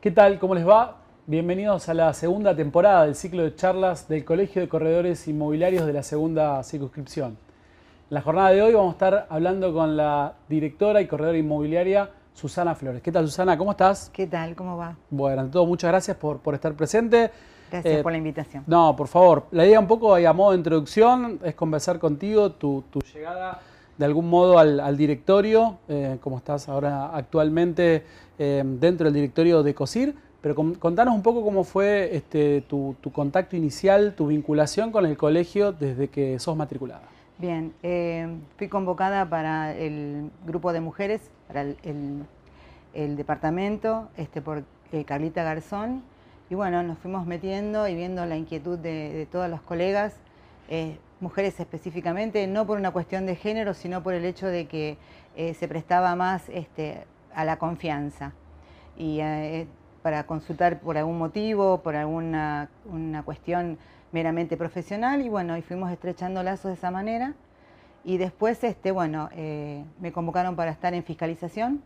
¿Qué tal? ¿Cómo les va? Bienvenidos a la segunda temporada del ciclo de charlas del Colegio de Corredores Inmobiliarios de la segunda circunscripción. En la jornada de hoy vamos a estar hablando con la directora y corredora inmobiliaria Susana Flores. ¿Qué tal Susana? ¿Cómo estás? ¿Qué tal? ¿Cómo va? Bueno, ante todo, muchas gracias por, por estar presente. Gracias Eh, por la invitación. No, por favor. La idea un poco a modo de introducción es conversar contigo, tu, tu llegada de algún modo al, al directorio, eh, como estás ahora actualmente eh, dentro del directorio de COSIR, pero con- contanos un poco cómo fue este, tu, contacto inicial, tu vinculación con el colegio desde que sos matriculada. Bien, eh, fui convocada para el grupo de mujeres, para el, departamento, este, por eh, Carlita Garzón. Y bueno, nos fuimos metiendo y viendo la inquietud de, de todos los colegas, mujeres específicamente, no por una cuestión de género, sino por el hecho de que se prestaba más este, a la confianza. Y eh, para consultar por algún motivo, por alguna una cuestión meramente profesional, y bueno, y fuimos estrechando lazos de esa manera. Y después, este, bueno, eh, me convocaron para estar en fiscalización,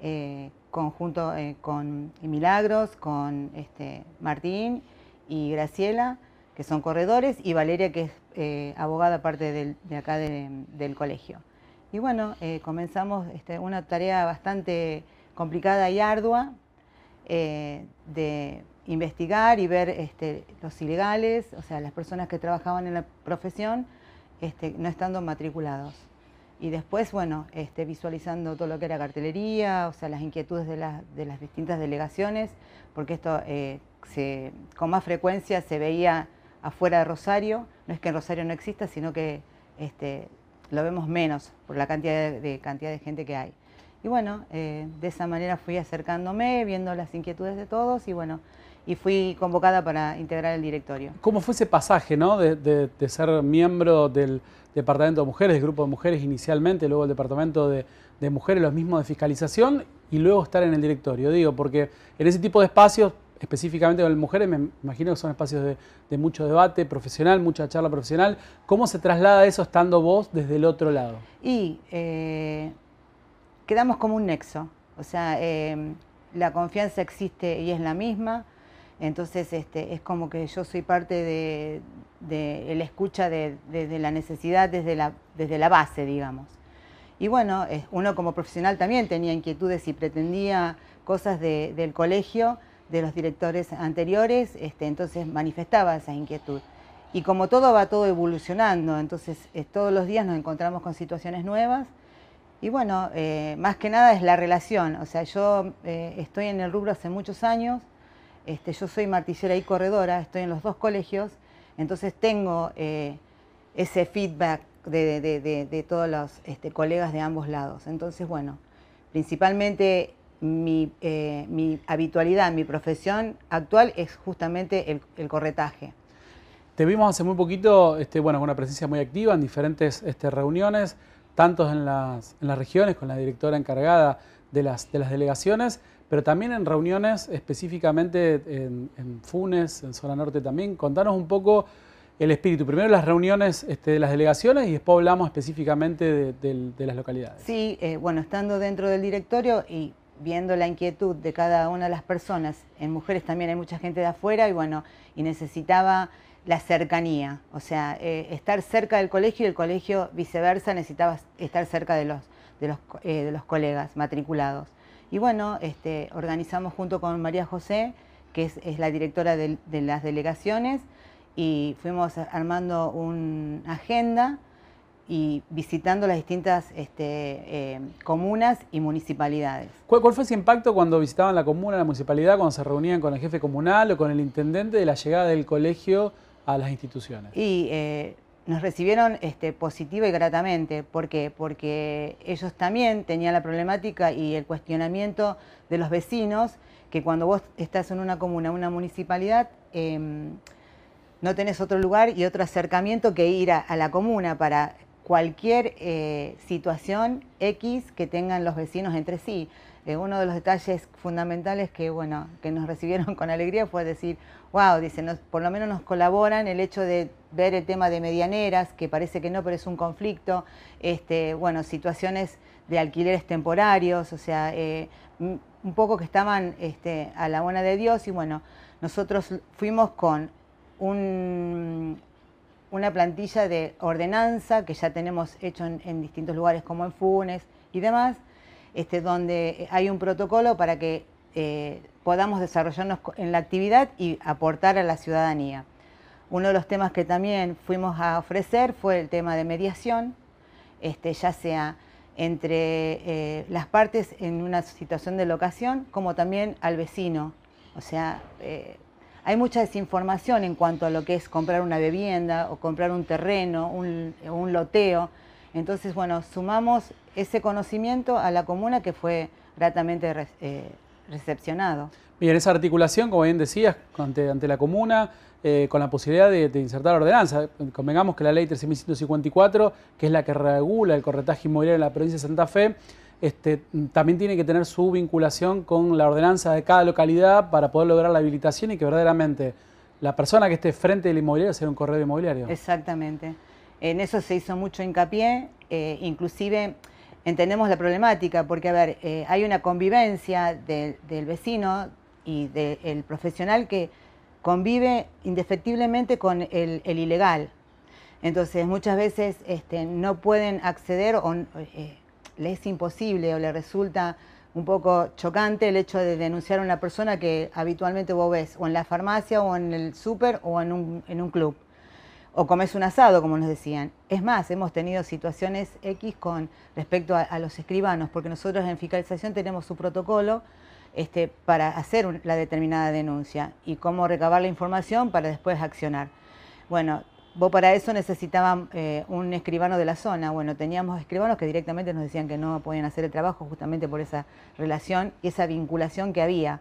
eh, conjunto eh, con Milagros, con este, Martín y Graciela, que son corredores, y Valeria, que es eh, abogada aparte del- de acá de- del colegio. Y bueno, eh, comenzamos este, una tarea bastante complicada y ardua eh, de investigar y ver este, los ilegales, o sea, las personas que trabajaban en la profesión, este, no estando matriculados. Y después, bueno, visualizando todo lo que era cartelería, o sea, las inquietudes de, las- de las distintas delegaciones, porque esto eh, con más frecuencia se veía afuera de Rosario. No es que en Rosario no exista, sino que lo vemos menos por la cantidad de, de cantidad de gente que hay. Y bueno, eh, de esa manera fui acercándome, viendo las inquietudes de todos y bueno, y fui convocada para integrar el directorio. ¿Cómo fue ese pasaje ¿no? de, de- de ser miembro del Departamento de Mujeres, del Grupo de Mujeres inicialmente, luego el Departamento de, de Mujeres, los mismos de fiscalización, y luego estar en el directorio? Digo, porque en ese tipo de espacios, específicamente con las mujeres, me imagino que son espacios de, de mucho debate profesional, mucha charla profesional. ¿Cómo se traslada eso estando vos desde el otro lado? Y eh, quedamos como un nexo, o sea, eh, la confianza existe y es la misma, entonces este, es como que yo soy parte de, la escucha de, de- la necesidad desde la, desde la base, digamos. Y bueno, eh, uno como profesional también tenía inquietudes y pretendía cosas de- del colegio, de los directores anteriores, este, entonces manifestaba esa inquietud. Y como todo va todo evolucionando, entonces eh, todos los días nos encontramos con situaciones nuevas. Y bueno, eh, más que nada es la relación. O sea, yo eh, estoy en el rubro hace muchos años, este, yo soy martillera y corredora, estoy en los dos colegios, entonces tengo ese feedback de todos los este, colegas de ambos lados. Entonces, bueno, principalmente mi, eh, mi habitualidad, mi profesión actual es justamente el, el corretaje. Te vimos hace muy poquito, este, bueno, con una presencia muy activa en diferentes este, reuniones, tanto en las, en las regiones con la directora encargada de las, de las delegaciones, pero también en reuniones específicamente en, en Funes, en zona norte también. Contanos un poco el espíritu. Primero las reuniones este, de las delegaciones y después hablamos específicamente de las localidades. Sí, eh, bueno, estando dentro del directorio y viendo la inquietud de cada una de las personas, en mujeres también hay mucha gente de afuera y bueno, y necesitaba la cercanía, o sea, eh, estar cerca del colegio y el colegio viceversa necesitaba estar cerca de los, de los, eh, de los colegas matriculados. Y bueno, este, organizamos junto con María José, que es, la directora del- de las delegaciones, y fuimos armando una agenda y visitando las distintas este, eh, comunas y municipalidades. ¿Cuál, cuál fue ese impacto cuando visitaban la comuna, la municipalidad, cuando se reunían con el jefe comunal o con el intendente de la llegada del colegio a las instituciones? Y eh, nos recibieron este, positiva y gratamente. ¿Por qué? Porque ellos también tenían la problemática y el cuestionamiento de los vecinos que cuando vos estás en una comuna, una municipalidad, em, no tenés otro lugar y otro acercamiento que ir a, a la comuna para cualquier eh, situación X que tengan los vecinos entre sí. Eh, uno de los detalles fundamentales que, bueno, que nos recibieron con alegría fue decir, wow, dice, nos- por lo menos nos colaboran el hecho de ver el tema de medianeras, que parece que no, pero es un conflicto, este, bueno, situaciones de alquileres temporarios, o sea, eh, un poco que estaban este, a la buena de Dios y bueno, nosotros fuimos con un, una plantilla de ordenanza que ya tenemos hecho en, distintos lugares como en Funes y demás, este, donde hay un protocolo para que eh, podamos desarrollarnos en la actividad y aportar a la ciudadanía. Uno de los temas que también fuimos a ofrecer fue el tema de mediación, este, ya sea entre eh, las partes en una situación de locación, como también al vecino. O sea, eh, hay mucha desinformación en cuanto a lo que es comprar una vivienda o comprar un terreno, un, loteo. Entonces, bueno, sumamos ese conocimiento a la comuna que fue gratamente eh, recepcionado. Bien, esa articulación, como bien decías, ante, la comuna, eh, con la posibilidad de, insertar la ordenanza. Convengamos que la ley 13.154, que es la que regula el corretaje inmobiliario en la provincia de Santa Fe, este, también tiene que tener su vinculación con la ordenanza de cada localidad para poder lograr la habilitación y que verdaderamente la persona que esté frente del inmobiliario sea un correo inmobiliario. Exactamente. En eso se hizo mucho hincapié, eh, inclusive entendemos la problemática, porque a ver, eh, hay una convivencia del vecino y del profesional que convive indefectiblemente con el, ilegal. Entonces muchas veces este, no pueden acceder o eh, les es imposible o le resulta un poco chocante el hecho de denunciar a una persona que habitualmente vos ves o en la farmacia o en el súper o en un, club. O comes un asado, como nos decían. Es más, hemos tenido situaciones X con respecto a los escribanos, porque nosotros en fiscalización tenemos su protocolo este, para hacer la determinada denuncia y cómo recabar la información para después accionar. Bueno, vos para eso necesitaban eh, un escribano de la zona. Bueno, teníamos escribanos que directamente nos decían que no podían hacer el trabajo justamente por esa relación y esa vinculación que había.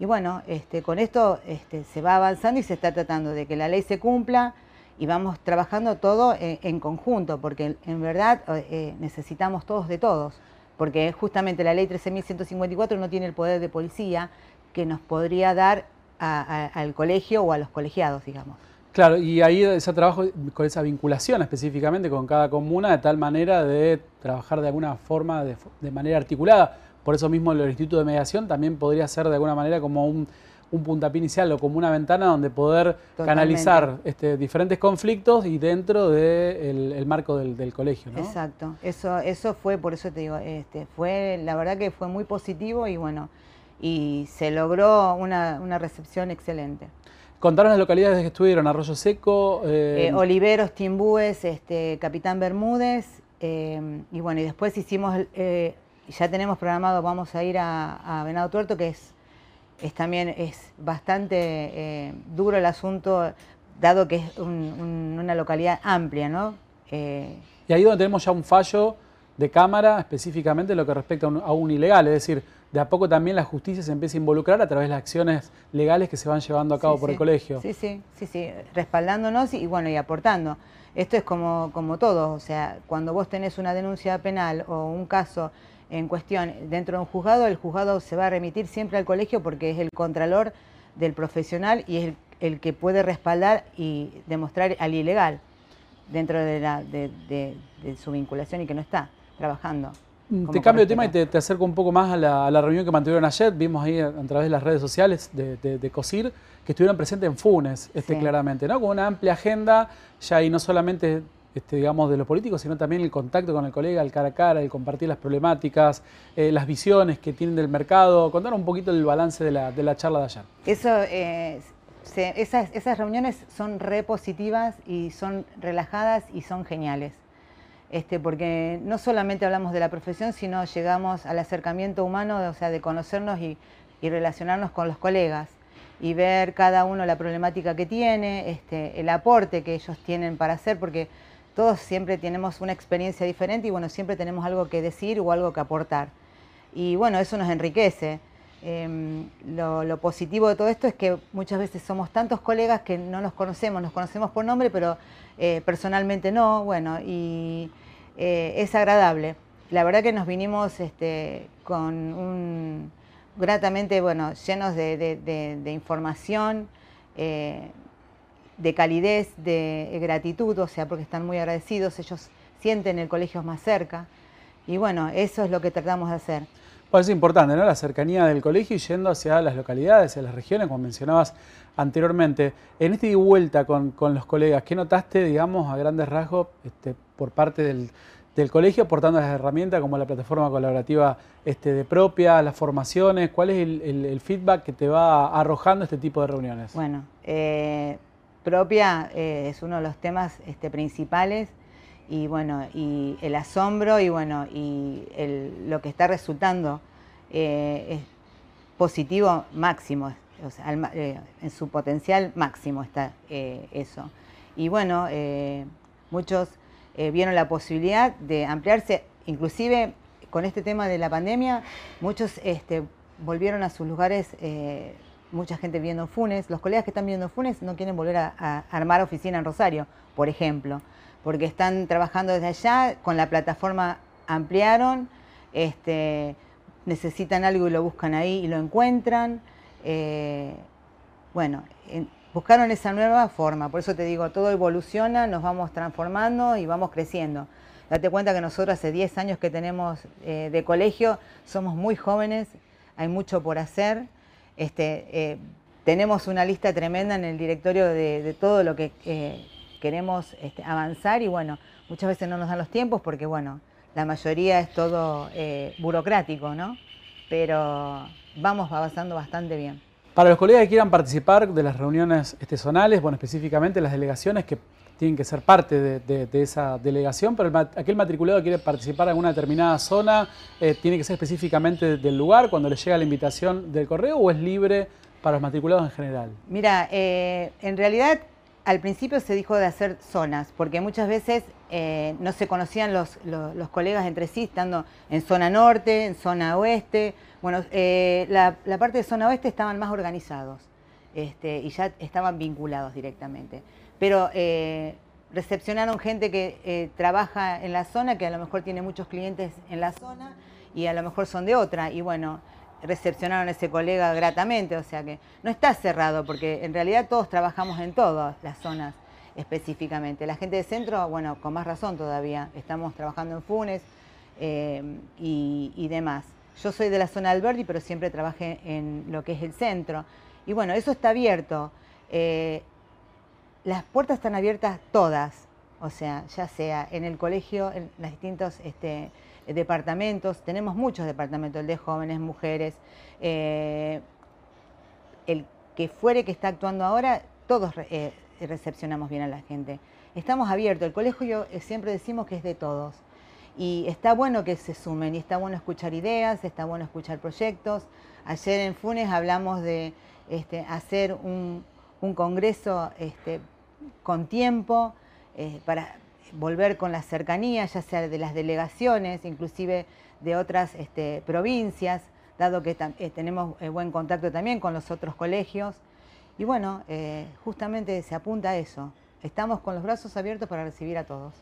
Y bueno, este, con esto este, se va avanzando y se está tratando de que la ley se cumpla y vamos trabajando todo en, conjunto, porque en verdad eh, necesitamos todos de todos porque justamente la ley 13.154 no tiene el poder de policía que nos podría dar al colegio o a los colegiados, digamos. Claro, y ahí ese trabajo con esa vinculación específicamente con cada comuna, de tal manera de trabajar de alguna forma, de, de manera articulada. Por eso mismo el Instituto de Mediación también podría ser de alguna manera como un un puntapié inicial o como una ventana donde poder canalizar este, diferentes conflictos y dentro del el marco del, colegio. ¿no? Exacto, eso, eso fue, por eso te digo, este, fue, la verdad que fue muy positivo y bueno, y se logró una, recepción excelente. Contaron las localidades que estuvieron, Arroyo Seco. Eh, eh, Oliveros, Timbúes, este, Capitán Bermúdez, eh, y bueno, y después hicimos, ya tenemos programado, vamos a ir a, a Venado Tuerto, que es es también es bastante duro el asunto, dado que es una localidad amplia, ¿no? Y ahí donde tenemos ya un fallo de cámara específicamente lo que respecta a un, ilegal, es decir, de a poco también la justicia se empieza a involucrar a través de las acciones legales que se van llevando a cabo por el colegio. Sí, sí, sí, sí, respaldándonos y, bueno, y aportando. Esto es como, como todo, o sea, cuando vos tenés una denuncia penal o un caso en cuestión dentro de un juzgado, el juzgado se va a remitir siempre al colegio porque es el contralor del profesional y es el, que puede respaldar y demostrar al ilegal dentro de, la, de, su vinculación y que no está trabajando. Mm, te cambio de tema y te, acerco un poco más a la, reunión que mantuvieron ayer. Vimos ahí a, través de las redes sociales de, COSIR que estuvieron presentes en Funes, este, claramente, ¿no? Con una amplia agenda, ya y no solamente este, digamos, de los políticos, sino también el contacto con el colega, el cara a cara, el compartir las problemáticas, eh, las visiones que tienen del mercado. Contar un poquito el balance de la, de la charla de ayer. Eso, eh, esas, esas, reuniones son repositivas y son relajadas y son geniales. Este, porque no solamente hablamos de la profesión, sino llegamos al acercamiento humano, o sea, de conocernos y, relacionarnos con los colegas y ver cada uno la problemática que tiene, este, el aporte que ellos tienen para hacer, porque todos siempre tenemos una experiencia diferente y bueno, siempre tenemos algo que decir o algo que aportar. Y bueno, eso nos enriquece. Em, lo, positivo de todo esto es que muchas veces somos tantos colegas que no nos conocemos, nos conocemos por nombre, pero eh, personalmente no, bueno, y eh, es agradable. La verdad que nos vinimos este, con un gratamente, bueno, llenos de, información. Eh, de calidez, de gratitud, o sea, porque están muy agradecidos, ellos sienten el colegio más cerca. Y bueno, eso es lo que tratamos de hacer. Pues es importante, ¿no? La cercanía del colegio y yendo hacia las localidades, hacia las regiones, como mencionabas anteriormente. En esta vuelta con, los colegas, ¿qué notaste, digamos, a grandes rasgos este, por parte del, colegio, aportando las herramientas como la plataforma colaborativa este, de propia, las formaciones? ¿Cuál es el, feedback que te va arrojando este tipo de reuniones? Bueno, eh, propia eh, es uno de los temas este, principales y bueno, y el asombro y bueno, y lo que está resultando eh, es positivo máximo, o sea, eh, en su potencial máximo está eh, eso. Y bueno, muchos vieron la posibilidad de ampliarse, inclusive con este tema de la pandemia, muchos este, volvieron a sus lugares mucha gente viendo Funes. Los colegas que están viendo Funes no quieren volver a, armar oficina en Rosario, por ejemplo porque están trabajando desde allá, con la plataforma ampliaron, este, necesitan algo y lo buscan ahí y lo encuentran. Eh, bueno, buscaron esa nueva forma, por eso te digo, todo evoluciona, nos vamos transformando y vamos creciendo. Date cuenta que nosotros hace 10 años que tenemos eh, de colegio, somos muy jóvenes, hay mucho por hacer. Este, eh, tenemos una lista tremenda en el directorio de, todo lo que queremos este, avanzar y bueno, muchas veces no nos dan los tiempos porque bueno, la mayoría es todo eh, burocrático, ¿no? Pero vamos avanzando bastante bien. Para los colegas que quieran participar de las reuniones zonales, bueno, específicamente las delegaciones que tienen que ser parte de, esa delegación, pero aquel matriculado que quiere participar en alguna determinada zona, eh, ¿tiene que ser específicamente del lugar cuando le llega la invitación del correo o es libre para los matriculados en general? Mira, eh, en realidad al principio se dijo de hacer zonas, porque muchas veces eh, no se conocían los, colegas entre sí, estando en zona norte, en zona oeste. Bueno, eh, la, parte de zona oeste estaban más organizados este, y ya estaban vinculados directamente. Pero eh, recepcionaron gente que trabaja en la zona, que a lo mejor tiene muchos clientes en la zona y a lo mejor son de otra. Y bueno, recepcionaron a ese colega gratamente, o sea que no está cerrado, porque en realidad todos trabajamos en todas las zonas específicamente. La gente de centro, bueno, con más razón todavía, estamos trabajando en Funes eh, y, demás. Yo soy de la zona del Verdi, pero siempre trabajé en lo que es el centro. Y bueno, eso está abierto. Eh, las puertas están abiertas todas, o sea, ya sea en el colegio, en los distintos... Este, departamentos, tenemos muchos departamentos, el de jóvenes, mujeres, eh, el que fuere que está actuando ahora, todos eh, recepcionamos bien a la gente. Estamos abiertos, el colegio siempre decimos que es de todos. Y está bueno que se sumen, y está bueno escuchar ideas, está bueno escuchar proyectos. Ayer en Funes hablamos de este, hacer un, congreso este, con tiempo para volver con la cercanía, ya sea de las delegaciones, inclusive de otras este, provincias, dado que eh, tenemos eh, buen contacto también con los otros colegios. Y bueno, eh, justamente se apunta a eso. Estamos con los brazos abiertos para recibir a todos.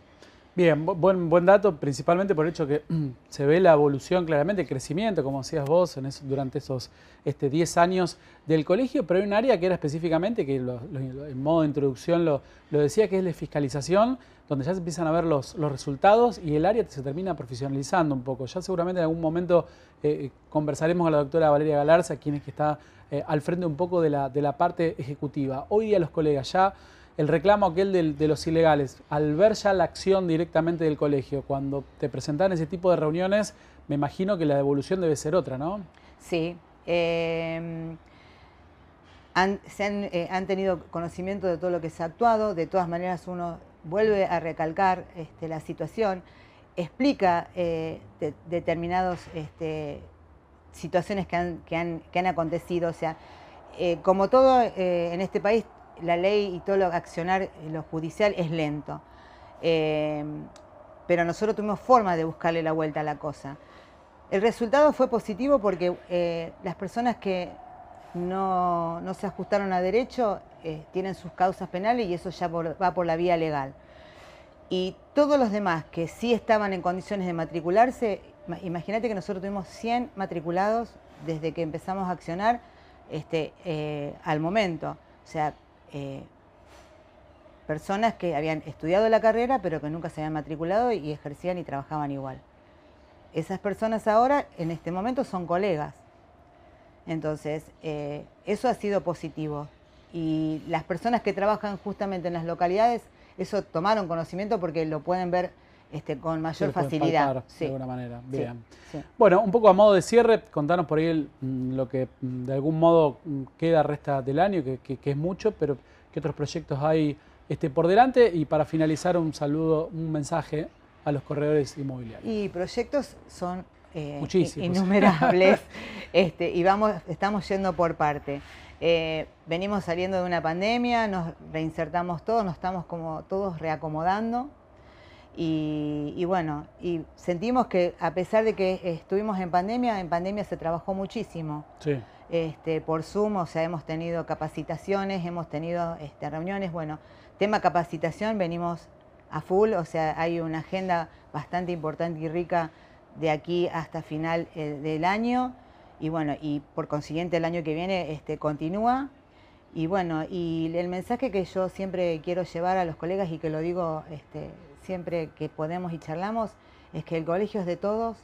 Bien, buen, buen dato, principalmente por el hecho que se ve la evolución claramente, el crecimiento, como decías vos, durante esos este, 10 años del colegio, pero hay un área que era específicamente, que en modo de introducción lo, decía, que es la fiscalización, donde ya se empiezan a ver los, resultados y el área se termina profesionalizando un poco. Ya seguramente en algún momento eh, eh, conversaremos con la doctora Valeria Galarza, quien es que está eh, al frente un poco de la, de la parte ejecutiva. Hoy día los colegas ya el reclamo aquel de, los ilegales, al ver ya la acción directamente del colegio, cuando te presentan ese tipo de reuniones, me imagino que la devolución debe ser otra, ¿no? Sí. Em, han, eh, han, tenido conocimiento de todo lo que se ha actuado, de todas maneras uno vuelve a recalcar este, la situación, explica eh, determinadas este, situaciones que han, que, han, acontecido, o sea, eh, como todo en este país la ley y todo lo accionar eh, lo judicial es lento. Eh, pero nosotros tuvimos forma de buscarle la vuelta a la cosa. El resultado fue positivo porque eh, las personas que no, se ajustaron a derecho tienen sus causas penales y eso ya va por la vía legal. Y todos los demás que sí estaban en condiciones de matricularse, imagínate que nosotros tuvimos 100 matriculados desde que empezamos a accionar este, al momento. O sea, eh, personas que habían estudiado la carrera pero que nunca se habían matriculado y ejercían y trabajaban igual. esas personas ahora, en este momento, son colegas. Entonces, eh, eso ha sido positivo. Y las personas que trabajan justamente en las localidades, eso tomaron conocimiento porque lo pueden ver este, con mayor facilidad. de alguna manera. Bien. Bueno, un poco a modo de cierre, contanos por ahí mm, lo que mm, de algún modo mm, queda, resta del año, que, es mucho, pero qué otros proyectos hay este, por delante. Y para finalizar, un saludo, un mensaje a los corredores inmobiliarios. Y proyectos son eh, innumerables este, y vamos, estamos yendo por parte. Eh, venimos saliendo de una pandemia, nos reinsertamos todos, nos estamos como todos reacomodando. Y, bueno, y sentimos que a pesar de que estuvimos en pandemia, en pandemia se trabajó muchísimo. Este, por Zoom, o sea, hemos tenido capacitaciones, hemos tenido este, reuniones. Bueno, tema capacitación, venimos a full, o sea, hay una agenda bastante importante y rica de aquí hasta final eh, del año. Y bueno, y por consiguiente el año que viene este, continúa. Y bueno, y el mensaje que yo siempre quiero llevar a los colegas y que lo digo este, siempre que podemos y charlamos, es que el colegio es de todos,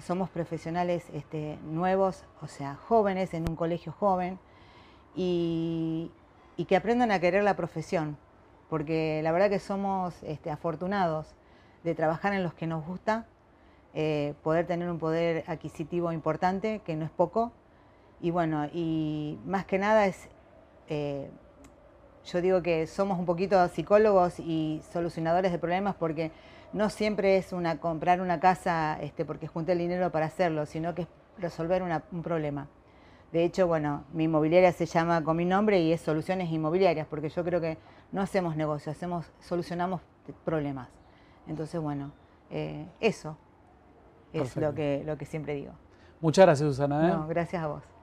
somos profesionales este, nuevos, o sea, jóvenes en un colegio joven, y, que aprendan a querer la profesión, porque la verdad que somos este, afortunados de trabajar en los que nos gusta, eh, poder tener un poder adquisitivo importante, que no es poco, y bueno, y más que nada es eh, yo digo que somos un poquito psicólogos y solucionadores de problemas porque no siempre es una comprar una casa este, porque junté el dinero para hacerlo, sino que es resolver un problema. De hecho, bueno, mi inmobiliaria se llama con mi nombre y es Soluciones Inmobiliarias, porque yo creo que no hacemos negocio, hacemos, solucionamos problemas. Entonces, bueno, eh, eso es lo que, lo que siempre digo. Muchas gracias, Susana. ¿eh? No, gracias a vos.